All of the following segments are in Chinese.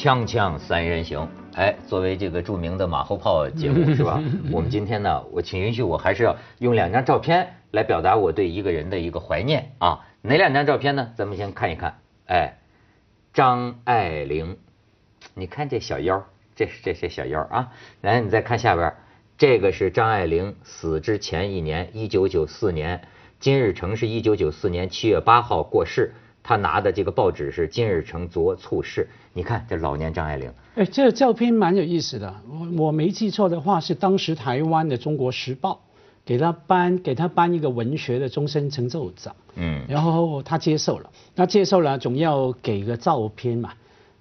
锵锵三人行，哎，作为这个著名的马后炮节目 是吧？我们今天呢，我请允许我还是要用两张照片来表达我对一个人的一个怀念啊。哪两张照片呢？咱们先看一看。哎，张爱玲，你看这小腰，这是这些小腰啊。来，你再看下边，这个是张爱玲死之前一年，一九九四年，金日成是一九九四年七月八号过世。他拿的这个报纸是《今日成昨促事》，你看这老年张爱玲。哎，这个照片蛮有意思的。我我没记错的话，是当时台湾的《中国时报》给他颁给他颁一个文学的终身成就奖。嗯。然后他接受了，他接受了总要给个照片嘛，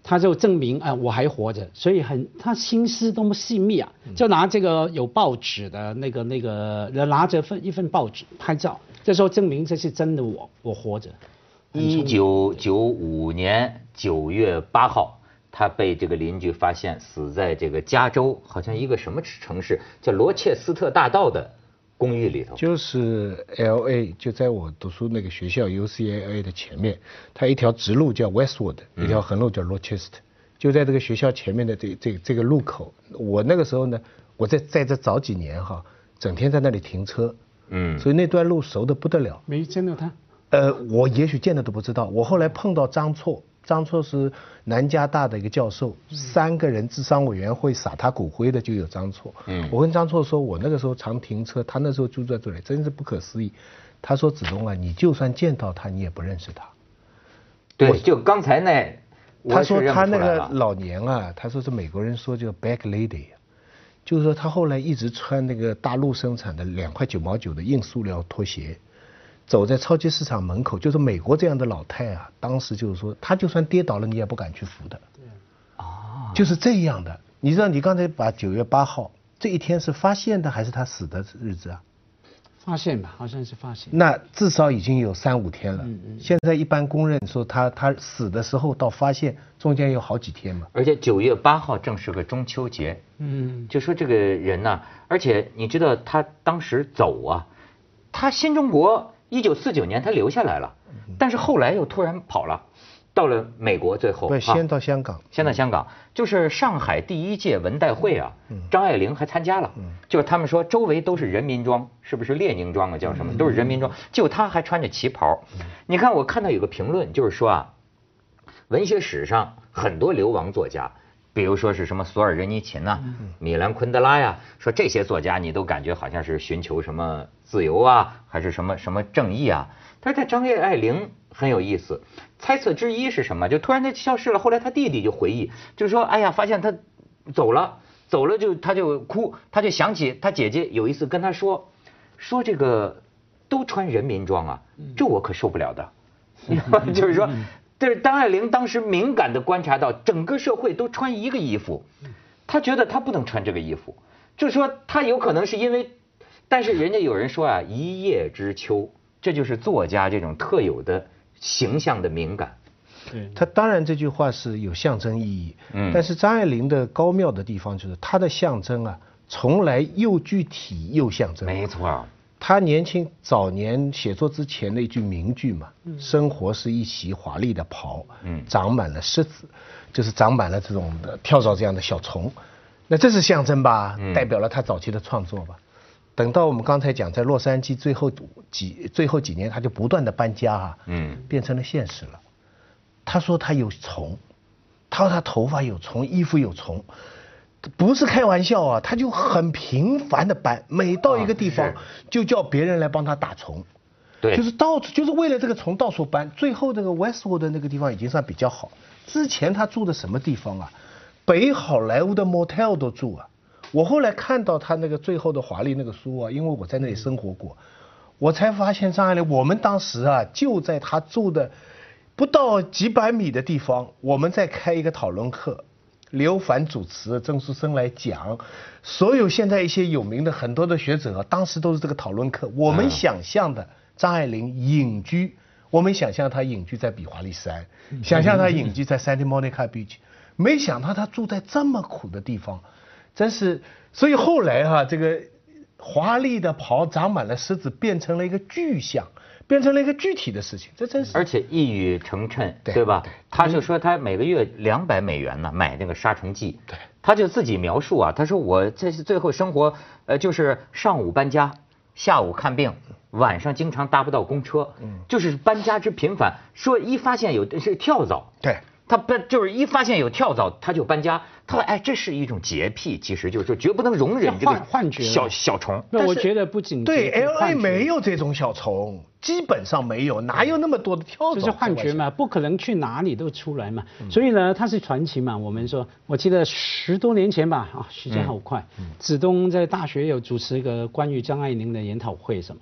他就证明啊我还活着，所以很他心思多么细密啊，就拿这个有报纸的那个那个拿着份一份报纸拍照，这时候证明这是真的我我活着。一九九五年九月八号，他被这个邻居发现死在这个加州，好像一个什么城市叫罗切斯特大道的公寓里头。就是 L A，就在我读书那个学校 U C L A 的前面，它一条直路叫 Westwood，一条横路叫 Rochester，就在这个学校前面的这这这个路口。我那个时候呢，我在在这早几年哈，整天在那里停车，嗯，所以那段路熟的不得了。没见到他。呃，我也许见了都不知道。我后来碰到张错，张错是南加大的一个教授，三个人智商委员会撒他骨灰的就有张错。嗯，我跟张错说，我那个时候常停车，他那时候住在这里，真是不可思议。他说：“子东啊，你就算见到他，你也不认识他。”对，就刚才那，他说他那个老年啊，他说是美国人说叫 back lady，就是说他后来一直穿那个大陆生产的两块九毛九的硬塑料拖鞋。走在超级市场门口，就是美国这样的老太啊，当时就是说，她就算跌倒了，你也不敢去扶的。对，啊，就是这样的。你知道，你刚才把九月八号这一天是发现的，还是她死的日子啊？发现吧，好像是发现。那至少已经有三五天了。嗯嗯。现在一般公认说他他死的时候到发现中间有好几天嘛。而且九月八号正是个中秋节。嗯。就说这个人呢，而且你知道他当时走啊，他新中国。一九四九年他留下来了，但是后来又突然跑了，到了美国，最后对，先到香港，先到香港，就是上海第一届文代会啊，张爱玲还参加了，就是他们说周围都是人民装，是不是列宁装啊？叫什么？都是人民装，就他还穿着旗袍。你看，我看到有个评论，就是说啊，文学史上很多流亡作家。比如说是什么索尔仁尼琴呐，米兰昆德拉呀，说这些作家你都感觉好像是寻求什么自由啊，还是什么什么正义啊？但是在张爱玲很有意思，猜测之一是什么？就突然他消失了。后来他弟弟就回忆，就是说，哎呀，发现他走了，走了就他就哭，他就想起他姐姐有一次跟他说，说这个都穿人民装啊，这我可受不了的，就是说。但是张爱玲当时敏感地观察到，整个社会都穿一个衣服，她觉得她不能穿这个衣服，就是说她有可能是因为，但是人家有人说啊，一叶知秋，这就是作家这种特有的形象的敏感。对，他当然这句话是有象征意义，嗯，但是张爱玲的高妙的地方就是她的象征啊，从来又具体又象征。没错。他年轻早年写作之前的一句名句嘛，生活是一袭华丽的袍，长满了虱子，就是长满了这种的跳蚤这样的小虫，那这是象征吧，代表了他早期的创作吧。等到我们刚才讲在洛杉矶最后几最后几年，他就不断的搬家啊，变成了现实了。他说他有虫，他说他头发有虫，衣服有虫。不是开玩笑啊，他就很频繁的搬，每到一个地方就叫别人来帮他打虫，对，就是到处就是为了这个虫到处搬。最后那个 Westwood 的那个地方已经算比较好，之前他住的什么地方啊？北好莱坞的 motel 都住啊。我后来看到他那个最后的华丽那个书啊，因为我在那里生活过，我才发现张爱玲，我们当时啊就在他住的不到几百米的地方，我们在开一个讨论课。刘凡主持，郑书生来讲，所有现在一些有名的很多的学者，当时都是这个讨论课。我们想象的张爱玲隐居，我们想象她隐居在比华利山，想象她隐居在 Santa Monica Beach，没想到她住在这么苦的地方，真是。所以后来哈，这个华丽的袍长满了虱子，变成了一个具象，变成了一个具体的事情，这真是。而且一语成谶，对吧？他就说他每个月两百美元呢，买那个杀虫剂。对。他就自己描述啊，他说我这是最后生活，呃，就是上午搬家，下午看病，晚上经常搭不到公车，嗯，就是搬家之频繁。说一发现有是跳蚤。对。他搬就是一发现有跳蚤，他就搬家。他说：“哎，这是一种洁癖，其实就是绝不能容忍这个幻觉小小虫。”那我觉得不仅对 L A 没有这种小虫，基本上没有，哪有那么多的跳蚤？这是幻觉嘛，不可能去哪里都出来嘛。所以呢，它是传奇嘛。我们说，我记得十多年前吧，啊，时间好快。子东在大学有主持一个关于张爱玲的研讨会，什么？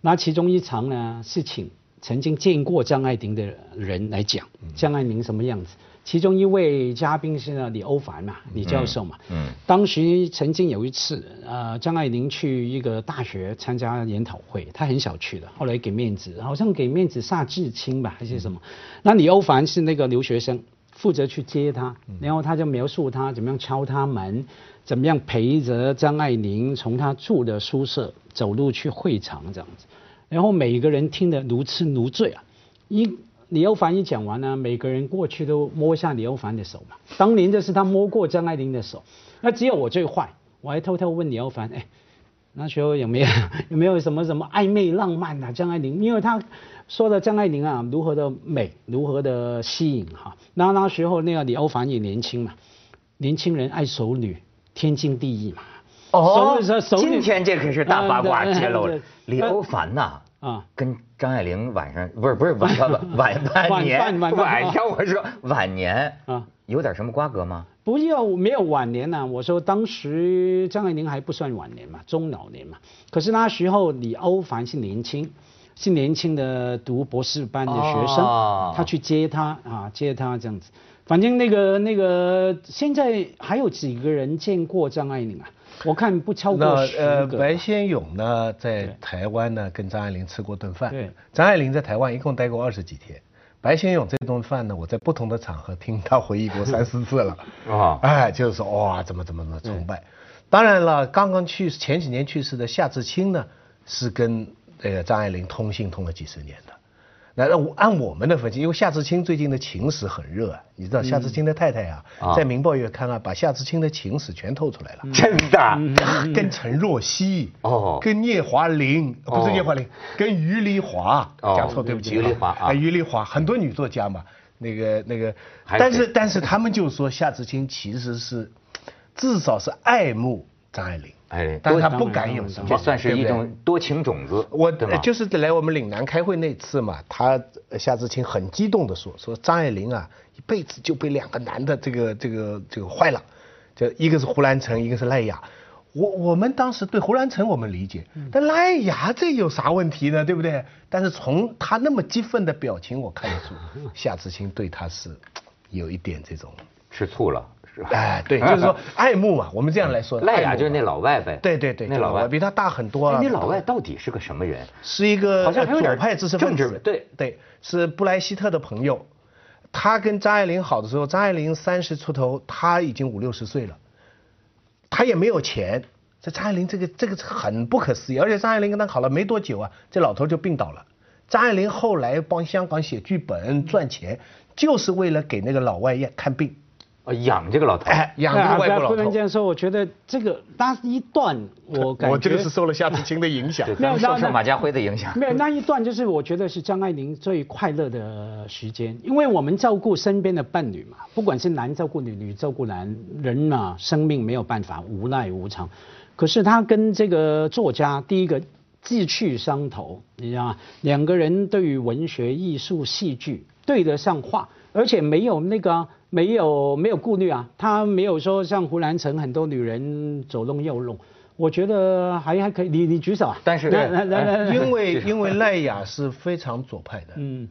那其中一场呢是请。曾经见过张爱玲的人来讲张爱玲什么样子，其中一位嘉宾是呢李欧凡嘛，李教授嘛。嗯。当时曾经有一次，呃，张爱玲去一个大学参加研讨会，她很少去的，后来给面子，好像给面子萨志清吧，还是什么？那李欧凡是那个留学生，负责去接她，然后他就描述他怎么样敲他门，怎么样陪着张爱玲从她住的宿舍走路去会场这样子。然后每个人听得如痴如醉啊！一李欧凡一讲完呢，每个人过去都摸一下李欧凡的手嘛。当年就是他摸过张爱玲的手，那只有我最坏，我还偷偷问李欧凡，哎，那时候有没有 有没有什么什么暧昧浪漫啊？张爱玲，因为他说的张爱玲啊，如何的美，如何的吸引哈。那那时候那个李欧凡也年轻嘛，年轻人爱熟女，天经地义嘛。哦，今天这可是大八卦揭露了，李欧凡呐，啊，跟张爱玲晚上不是不是 晚晚晚年晚上我说晚年啊，有点什么瓜葛吗？不要没有晚年呐，我说当时张爱玲还不算晚年嘛，中老年嘛。可是那时候李欧凡是年轻，是年轻的读博士班的学生，他去接他啊，接他这样子。反正那个那个现在还有几个人见过张爱玲啊？我看不超过十个。呃，白先勇呢，在台湾呢跟张爱玲吃过顿饭。对。张爱玲在台湾一共待过二十几天。白先勇这顿饭呢，我在不同的场合听他回忆过三四次了。啊。哎，就是说哇，怎么怎么怎么崇拜。当然了，刚刚去前几年去世的夏志清呢，是跟这个张爱玲通信通了几十年的。那我按我们的分析，因为夏志清最近的情史很热，你知道夏志清的太太啊，在《明报月刊》啊，把夏志清的情史全透出来了。真的，跟陈若曦哦，跟聂华苓不是聂华苓，跟余丽华讲错，对不起，余丽华啊，余丽华很多女作家嘛，那个那个，但是但是他们就说夏志清其实是至少是爱慕张爱玲。哎，但是他不敢有什么，这算是一种多情种子。我就是来我们岭南开会那次嘛，他夏志清很激动的说，说张爱玲啊，一辈子就被两个男的这个这个这个坏了，就一个是胡兰成，一个是赖雅。我我们当时对胡兰成我们理解，但赖雅这有啥问题呢？对不对？但是从他那么激愤的表情，我看得出夏志清对他是有一点这种吃醋了。是吧哎，对，就是说 爱慕嘛，我们这样来说。赖雅就是那老外呗。对对对，那老外比他大很多。那老外到底是个什么人？是一个好像左派知识分子。对对，是布莱希特的朋友。他跟张爱玲好的时候，张爱玲三十出头，他已经五六十岁了。他也没有钱。这张爱玲这个这个很不可思议，而且张爱玲跟他好了没多久啊，这老头就病倒了。张爱玲后来帮香港写剧本赚钱，就是为了给那个老外看病。养这个老头，养这个外国老头。不能这样说，我觉得这个那一段，我感觉我这个是受了夏志清的影响，没有受马家辉的影响。没有那一段，就是我觉得是张爱玲最快乐的时间，因为我们照顾身边的伴侣嘛，不管是男照顾女，女照顾男，人嘛，生命没有办法，无奈无常。可是他跟这个作家，第一个志趣相投，你知道吗？两个人对于文学、艺术、戏剧对得上话，而且没有那个。没有没有顾虑啊，他没有说像胡兰成很多女人左弄右弄，我觉得还还可以。你你举手啊？但是因为 因为赖雅是非常左派的，嗯，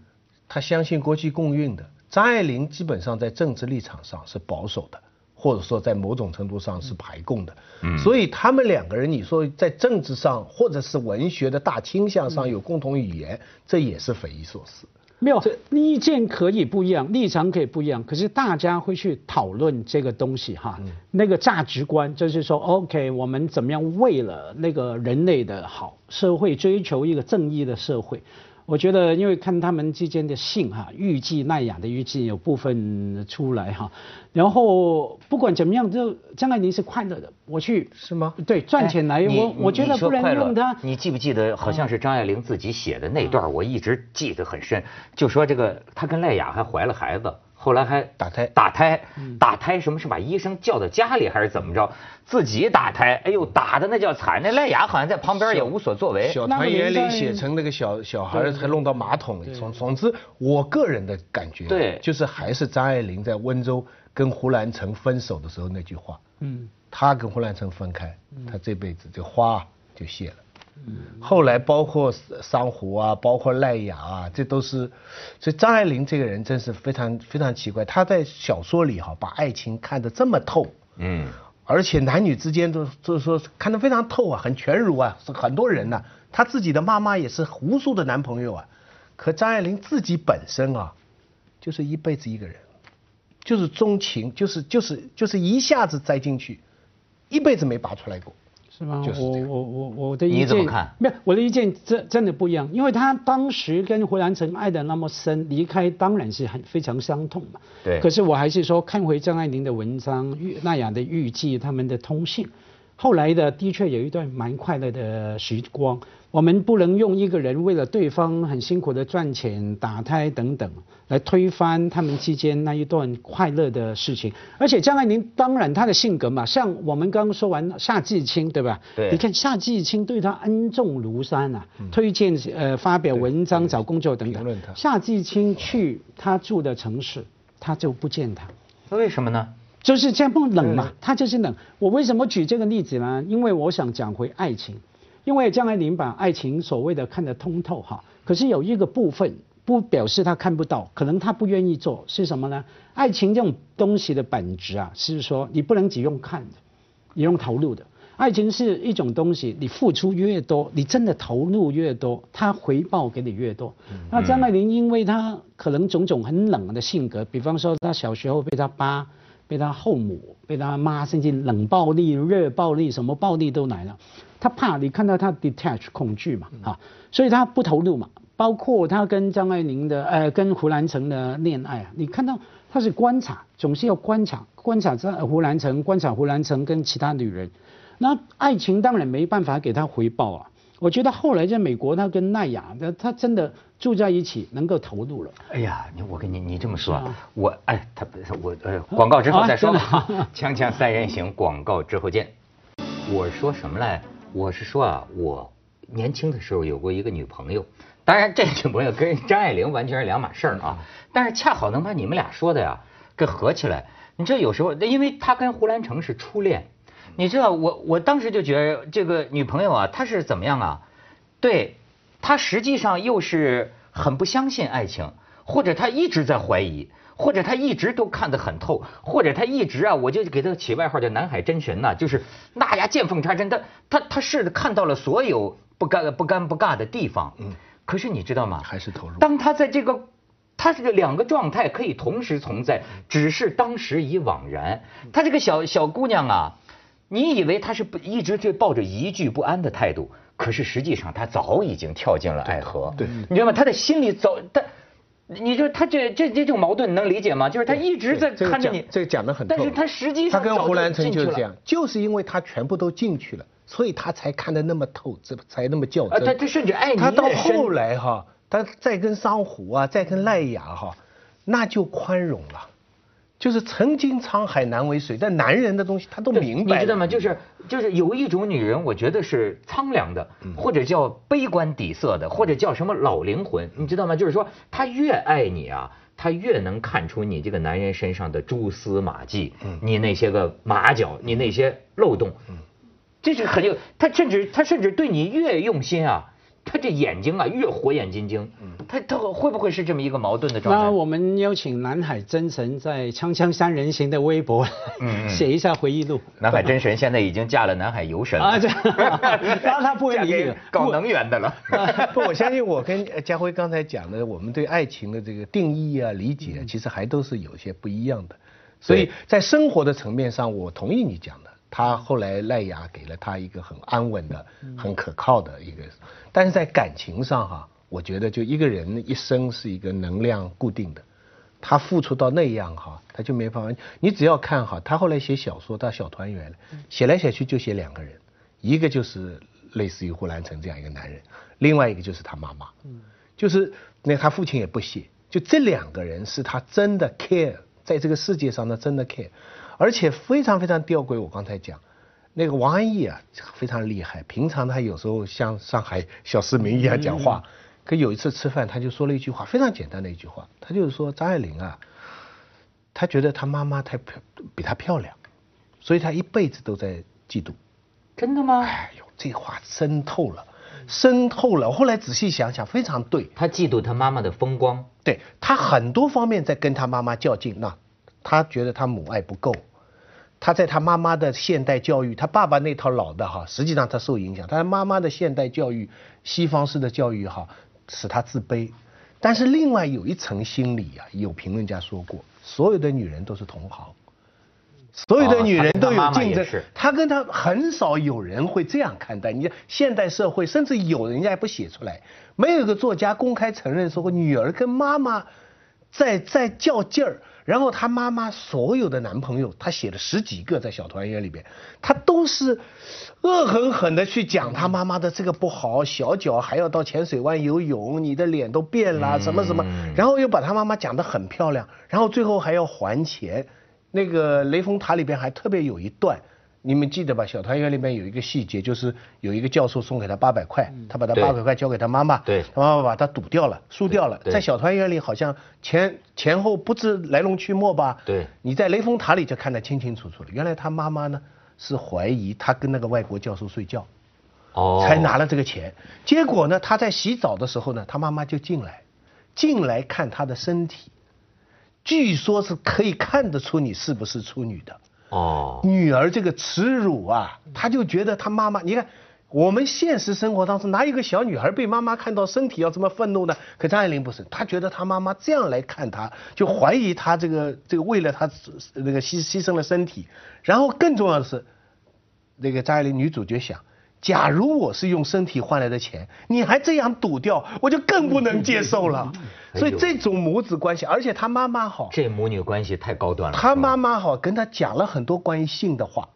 他相信国际共运的。张爱玲基本上在政治立场上是保守的，或者说在某种程度上是排共的，嗯，所以他们两个人，你说在政治上或者是文学的大倾向上有共同语言，这也是匪夷所思。没有，意见可以不一样，立场可以不一样，可是大家会去讨论这个东西哈。那个价值观就是说，OK，我们怎么样为了那个人类的好，社会追求一个正义的社会。我觉得因为看他们之间的信哈，预计赖雅的预计有部分出来哈，然后不管怎么样，就张爱玲是快乐的，我去是吗？对，赚钱来，我我觉得不能用他。你记不记得好像是张爱玲自己写的那段，我一直记得很深，就说这个她跟赖雅还怀了孩子。后来还打胎，打胎，打胎，什么是把医生叫到家里还是怎么着？自己打胎，哎呦，打的那叫惨。那赖雅好像在旁边也无所作为。小团圆里写成那个小小孩还弄到马桶里。总总之，我个人的感觉，对，就是还是张爱玲在温州跟胡兰成分手的时候那句话。嗯。她跟胡兰成分开，她这辈子这花就谢了。后来包括桑湖啊，包括赖雅啊，这都是，所以张爱玲这个人真是非常非常奇怪。她在小说里哈，把爱情看得这么透，嗯，而且男女之间都就是说看得非常透啊，很全如啊，是很多人呢。她自己的妈妈也是无数的男朋友啊，可张爱玲自己本身啊，就是一辈子一个人，就是钟情，就是就是就是一下子栽进去，一辈子没拔出来过。是吗？我我我我的意见，你怎么看？没有，我的意见真真的不一样，因为他当时跟胡兰成爱的那么深，离开当然是很非常伤痛嘛。对。可是我还是说，看回张爱玲的文章，那样的预计他们的通信，后来的的确有一段蛮快乐的时光。我们不能用一个人为了对方很辛苦的赚钱、打胎等等，来推翻他们之间那一段快乐的事情。而且张爱玲当然她的性格嘛，像我们刚刚说完夏季清对吧？对。你看夏季清对她恩重如山啊，推荐呃发表文章、找工作等等。夏季清去她住的城市，他就不见他。那为什么呢？就是这样不冷嘛，他就是冷。我为什么举这个例子呢？因为我想讲回爱情。因为张爱玲把爱情所谓的看得通透哈，可是有一个部分不表示她看不到，可能她不愿意做是什么呢？爱情这种东西的本质啊，是说你不能只用看的，你用投入的。爱情是一种东西，你付出越多，你真的投入越多，它回报给你越多。那张爱玲因为她可能种种很冷的性格，比方说她小时候被她爸、被他后母、被他妈，甚至冷暴力、热暴力，什么暴力都来了。他怕你看到他 detach 恐惧嘛，啊，所以他不投入嘛。包括他跟张爱玲的，呃，跟胡兰成的恋爱啊，你看到他是观察，总是要观察，观察张胡兰成，观察胡兰成跟其他女人。那爱情当然没办法给他回报啊。我觉得后来在美国，他跟奈雅，他他真的住在一起，能够投入了。哎呀，你我跟你你这么说，我哎，他我呃，广告之后再说吧。锵锵三人行，广告之后见。我说什么来？我是说啊，我年轻的时候有过一个女朋友，当然这女朋友跟张爱玲完全是两码事儿啊。但是恰好能把你们俩说的呀给合起来。你知道有时候，因为他跟胡兰成是初恋，你知道我我当时就觉得这个女朋友啊，她是怎么样啊？对，她实际上又是很不相信爱情，或者她一直在怀疑。或者她一直都看得很透，或者她一直啊，我就给她起外号叫南海真神呐，就是那呀见缝插针，她她她是看到了所有不干不干不尬的地方，嗯，可是你知道吗？还是投入。当他在这个，他这个两个状态可以同时存在，只是当时已惘然。她这个小小姑娘啊，你以为他是不一直就抱着疑惧不安的态度，可是实际上他早已经跳进了爱河，对，你知道吗？他的心里早，他。你说他这这这种矛盾你能理解吗？就是他一直在看着你，这个讲的很透。但是他实际上他跟胡兰成就是这样，就是因为他全部都进去了，所以他才看得那么透，这才那么较真。他他甚至爱你他到后来哈，他再跟桑湖啊，再跟赖雅哈，那就宽容了。就是曾经沧海难为水，但男人的东西他都明白。你知道吗？就是就是有一种女人，我觉得是苍凉的，或者叫悲观底色的，或者叫什么老灵魂，你知道吗？就是说，她越爱你啊，她越能看出你这个男人身上的蛛丝马迹，你那些个马脚，你那些漏洞，这是很有。她甚至她甚至对你越用心啊。他这眼睛啊，越火眼金睛，他他会不会是这么一个矛盾的状态？那我们邀请南海真神在《锵锵三人行》的微博 写一下回忆录。南海真神现在已经嫁了南海游神啊，这 然他不会理你，搞能源的了。不，我相信我跟家辉刚才讲的，我们对爱情的这个定义啊、理解，其实还都是有些不一样的。所以在生活的层面上，我同意你讲的。他后来赖雅给了他一个很安稳的、很可靠的一个，但是在感情上哈，我觉得就一个人一生是一个能量固定的，他付出到那样哈，他就没办法。你只要看哈，他后来写小说到小团圆了，写来写去就写两个人，一个就是类似于胡兰成这样一个男人，另外一个就是他妈妈，就是那他父亲也不写，就这两个人是他真的 care，在这个世界上呢真的 care，而且非常非常吊诡。我刚才讲。那个王安忆啊，非常厉害。平常他有时候像上海小市民一样讲话，可有一次吃饭，他就说了一句话，非常简单的一句话，他就是说张爱玲啊，他觉得他妈妈太漂，比她漂亮，所以他一辈子都在嫉妒。真的吗？哎呦，这话深透了，深透了。后来仔细想想，非常对。他嫉妒他妈妈的风光。对他很多方面在跟他妈妈较劲，那他觉得他母爱不够。他在他妈妈的现代教育，他爸爸那套老的哈，实际上他受影响。他妈妈的现代教育，西方式的教育哈，使他自卑。但是另外有一层心理啊，有评论家说过，所有的女人都是同行，所有的女人都有竞争。他跟他很少有人会这样看待。你现代社会，甚至有人家也不写出来，没有一个作家公开承认说过女儿跟妈妈在在较劲儿。然后她妈妈所有的男朋友，她写了十几个在小团圆里边，她都是恶狠狠的去讲她妈妈的这个不好，小脚还要到浅水湾游泳，你的脸都变了，什么什么，然后又把她妈妈讲得很漂亮，然后最后还要还钱。那个雷峰塔里边还特别有一段。你们记得吧？小团圆里面有一个细节，就是有一个教授送给他八百块，他把他八百块交给他妈妈，对，他妈妈把他赌掉了，输掉了。在小团圆里好像前前后不知来龙去脉吧？对，你在雷峰塔里就看得清清楚楚了。原来他妈妈呢是怀疑他跟那个外国教授睡觉，哦，才拿了这个钱。结果呢，他在洗澡的时候呢，他妈妈就进来，进来看他的身体，据说是可以看得出你是不是处女的。哦，女儿这个耻辱啊，她就觉得她妈妈，你看我们现实生活当中哪有个小女孩被妈妈看到身体要这么愤怒呢？可张爱玲不是，她觉得她妈妈这样来看她，就怀疑她这个这个为了她那个牺牺牲了身体，然后更重要的是，那个张爱玲女主角想。假如我是用身体换来的钱，你还这样赌掉，我就更不能接受了。所以这种母子关系，而且他妈妈好，这母女关系太高端了。他妈妈好，跟他讲了很多关于性的话，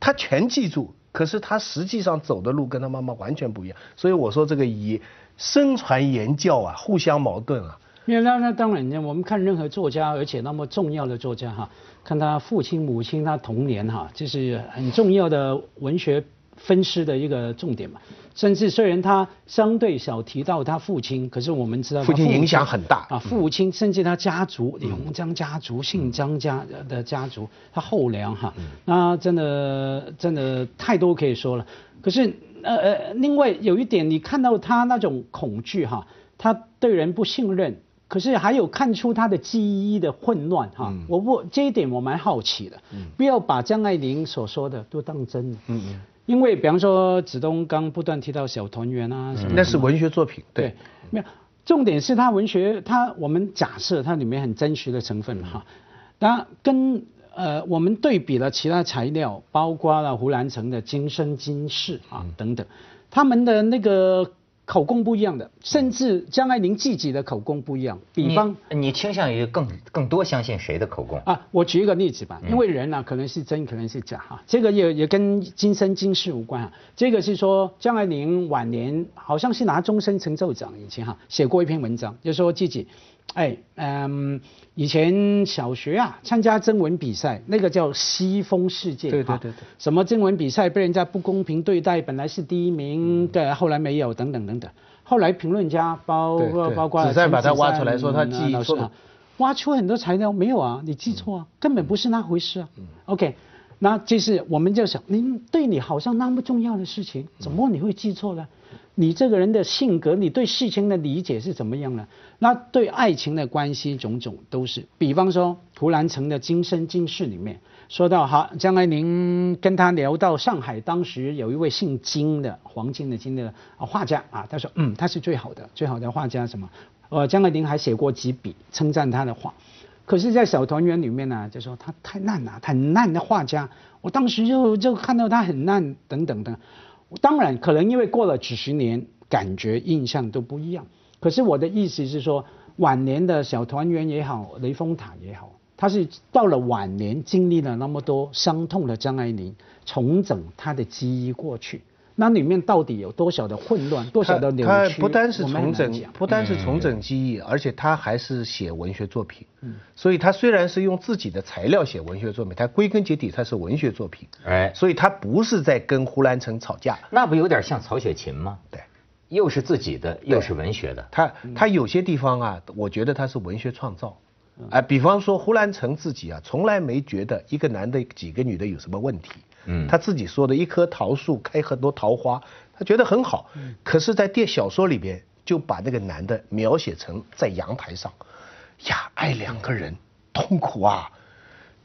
他全记住。可是他实际上走的路跟他妈妈完全不一样。所以我说这个以身传言教啊，互相矛盾啊。因为那那当然呢，我们看任何作家，而且那么重要的作家哈，看他父亲母亲他童年哈，这是很重要的文学。分尸的一个重点嘛，甚至虽然他相对少提到他父亲，可是我们知道父亲影响很大啊。父亲甚至他家族李鸿章家族、姓张家的家族，他后梁哈，那真的真的太多可以说了。可是呃呃，另外有一点，你看到他那种恐惧哈，他对人不信任，可是还有看出他的记忆的混乱哈。我不这一点我蛮好奇的，不要把张爱玲所说的都当真。嗯嗯。因为比方说子东刚不断提到小团圆啊，那是文学作品，对，没有，重点是他文学，他我们假设它里面很真实的成分哈，那跟呃我们对比了其他材料，包括了胡兰成的《今生今世》啊等等，他们的那个。口供不一样的，甚至张爱玲自己的口供不一样。比方，你倾向于更更多相信谁的口供啊？我举一个例子吧，因为人呢可能是真，可能是假哈。这个也也跟今生今世无关啊。这个是说张爱玲晚年好像是拿终身成就奖以前哈写过一篇文章，就说自己。哎，嗯，以前小学啊，参加征文比赛，那个叫西风世界，对对对对，什么征文比赛被人家不公平对待，本来是第一名，对，后来没有，等等等等。后来评论家包括包括只在把他挖出来说他记错，挖出很多材料没有啊？你记错啊，根本不是那回事啊。OK，那就是我们就想，您对你好像那么重要的事情，怎么你会记错呢？你这个人的性格，你对事情的理解是怎么样呢？那对爱情的关系种种都是。比方说胡兰成的《今生今世》里面说到，哈，将来您跟他聊到上海当时有一位姓金的黄金的金的画家啊，他说，嗯，他是最好的最好的画家什么？呃，张爱玲还写过几笔称赞他的画。可是，在小团圆里面呢，就说他太烂了，很烂的画家。我当时就就看到他很烂，等等的。当然，可能因为过了几十年，感觉印象都不一样。可是我的意思是说，晚年的小团圆也好，雷峰塔也好，他是到了晚年经历了那么多伤痛的张爱玲，重整他的记忆过去。那里面到底有多少的混乱，多少的扭曲？他不单是重整，不单是重整记忆，而且他还是写文学作品。嗯，所以他虽然是用自己的材料写文学作品，他归根结底他是文学作品。哎，所以他不是在跟胡兰成吵架。那不有点像曹雪芹吗？对，又是自己的，又是文学的。他他有些地方啊，我觉得他是文学创造。哎，比方说胡兰成自己啊，从来没觉得一个男的几个女的有什么问题。嗯，他自己说的一棵桃树开很多桃花，他觉得很好。嗯，可是，在电小说里边就把那个男的描写成在阳台上，呀，爱两个人痛苦啊。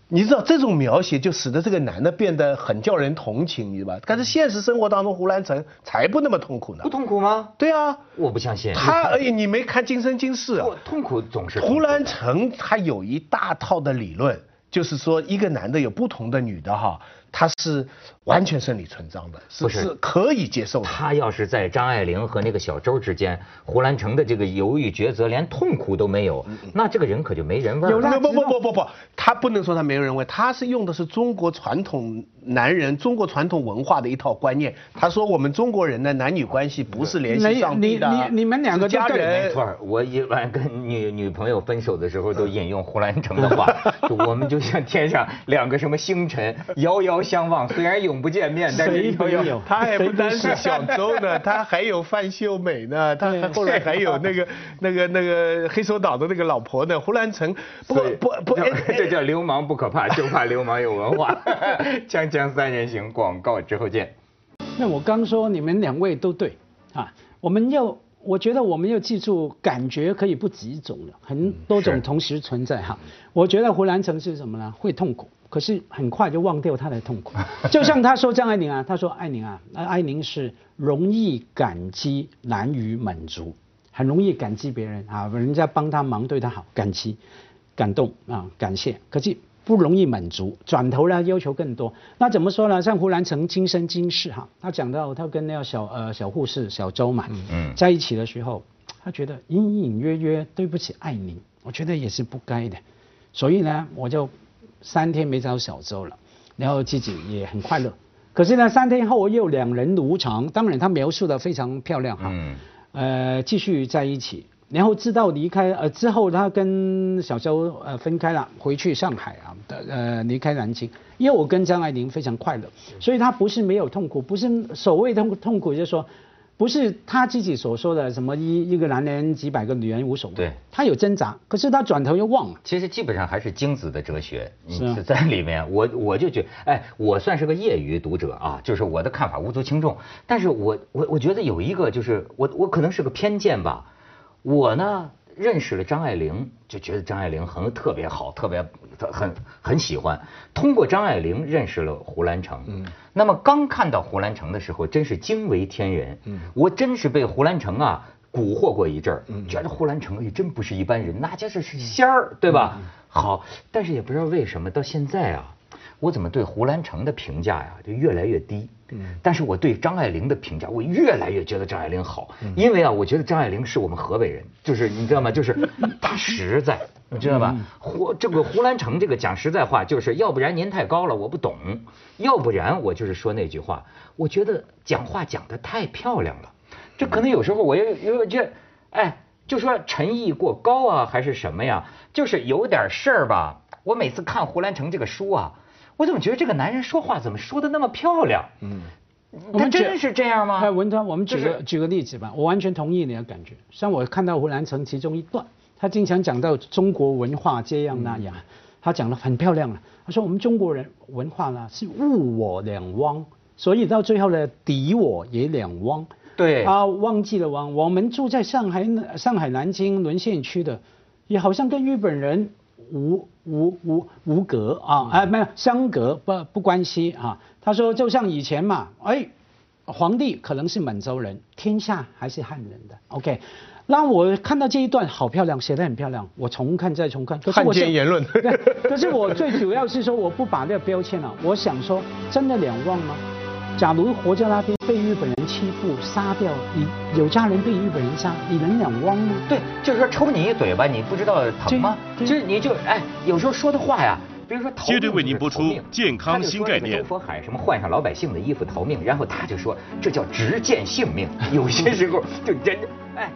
你知道这种描写就使得这个男的变得很叫人同情，你知道吧？但是现实生活当中，胡兰成才不那么痛苦呢。不痛苦吗？对啊，我不相信。他，哎，你没看《今生今世》啊？痛苦总是。胡兰成他有一大套的理论，就是说一个男的有不同的女的哈。他是完全顺理成章的，是是可以接受的。他要是在张爱玲和那个小周之间，胡兰成的这个犹豫抉择，连痛苦都没有，那这个人可就没人味了。不不不不不不，他不能说他没人味，他是用的是中国传统男人、中国传统文化的一套观念。他说我们中国人的男女关系不是联系上帝的，你你你们两个家人。没错，我一般跟女女朋友分手的时候都引用胡兰成的话，就我们就像天上两个什么星辰，遥遥。相望，虽然永不见面，但是朋友。他还不单是小周呢，他还有范秀美呢，他后来还有那个那个那个黑手党的那个老婆呢，胡兰成。不不不，这叫流氓不可怕，就怕流氓有文化。锵锵三人行，广告之后见。那我刚说你们两位都对啊，我们要，我觉得我们要记住，感觉可以不几种的，很多种同时存在哈。我觉得胡兰成是什么呢？会痛苦。可是很快就忘掉他的痛苦，就像他说张爱玲啊，他说爱玲啊，爱玲是容易感激难于满足，很容易感激别人啊，人家帮他忙对他好，感激、感动啊，感谢，可是不容易满足，转头呢要求更多。那怎么说呢？像胡兰成今生今世哈，他讲到他跟那个小呃小护士小周嘛，嗯，在一起的时候，他觉得隐隐约约对不起爱玲，我觉得也是不该的，所以呢，我就。三天没找小周了，然后自己也很快乐。可是呢，三天后又两人如常，当然他描述的非常漂亮哈。嗯。呃，继续在一起，然后知道离开呃之后，他跟小周呃分开了，回去上海啊的呃离开南京，因为我跟张爱玲非常快乐，所以他不是没有痛苦，不是所谓痛痛苦，就是说。不是他自己所说的什么一一个男人几百个女人无所谓，对，他有挣扎，可是他转头又忘了。其实基本上还是精子的哲学是在里面。我我就觉得，哎，我算是个业余读者啊，就是我的看法无足轻重。但是我我我觉得有一个就是我我可能是个偏见吧，我呢。认识了张爱玲，就觉得张爱玲很特别好，特别很很喜欢。通过张爱玲认识了胡兰成。嗯。那么刚看到胡兰成的时候，真是惊为天人。嗯。我真是被胡兰成啊蛊惑过一阵儿。嗯。觉得胡兰成也真不是一般人，那就是是仙儿，对吧？好，但是也不知道为什么到现在啊。我怎么对胡兰成的评价呀就越来越低？嗯，但是我对张爱玲的评价，我越来越觉得张爱玲好，因为啊，我觉得张爱玲是我们河北人，就是你知道吗？就是 她实在，你知道吧？胡这个胡兰成这个讲实在话，就是要不然您太高了我不懂，要不然我就是说那句话，我觉得讲话讲得太漂亮了，这可能有时候我也有这，哎，就说陈毅过高啊，还是什么呀？就是有点事儿吧。我每次看胡兰成这个书啊。我怎么觉得这个男人说话怎么说的那么漂亮？嗯，他真是这样吗？哎，文涛，我们举个举个例子吧，我完全同意你的感觉。像我看到胡兰成其中一段，他经常讲到中国文化这样那样，他讲的很漂亮了。他说我们中国人文化呢是物我两忘，所以到最后呢敌我也两忘。对，啊忘记了忘。我们住在上海上海南京沦陷区的，也好像跟日本人。无无无无隔啊，哎，没有相隔不不关系啊。他说就像以前嘛，哎，皇帝可能是满洲人，天下还是汉人的。OK，那我看到这一段好漂亮，写得很漂亮，我重看再重看。汉奸言论。可是我最主要是说，我不把这个标签了，我想说，真的两忘吗？假如活在那边被日本人欺负杀掉，你有家人被日本人杀，你能两汪吗？对，就是说抽你一嘴巴，你不知道疼吗？就是你就哎，有时候说的话呀。比如说逃命就是逃命，健康新概念。周佛海什么换上老百姓的衣服逃命，然后他就说这叫直见性命。有些时候就真哎。